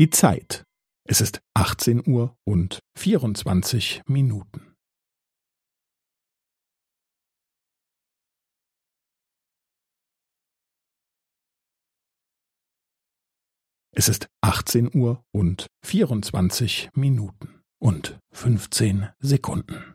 Die Zeit. Es ist 18 Uhr und 24 Minuten. Es ist 18 Uhr und 24 Minuten und 15 Sekunden.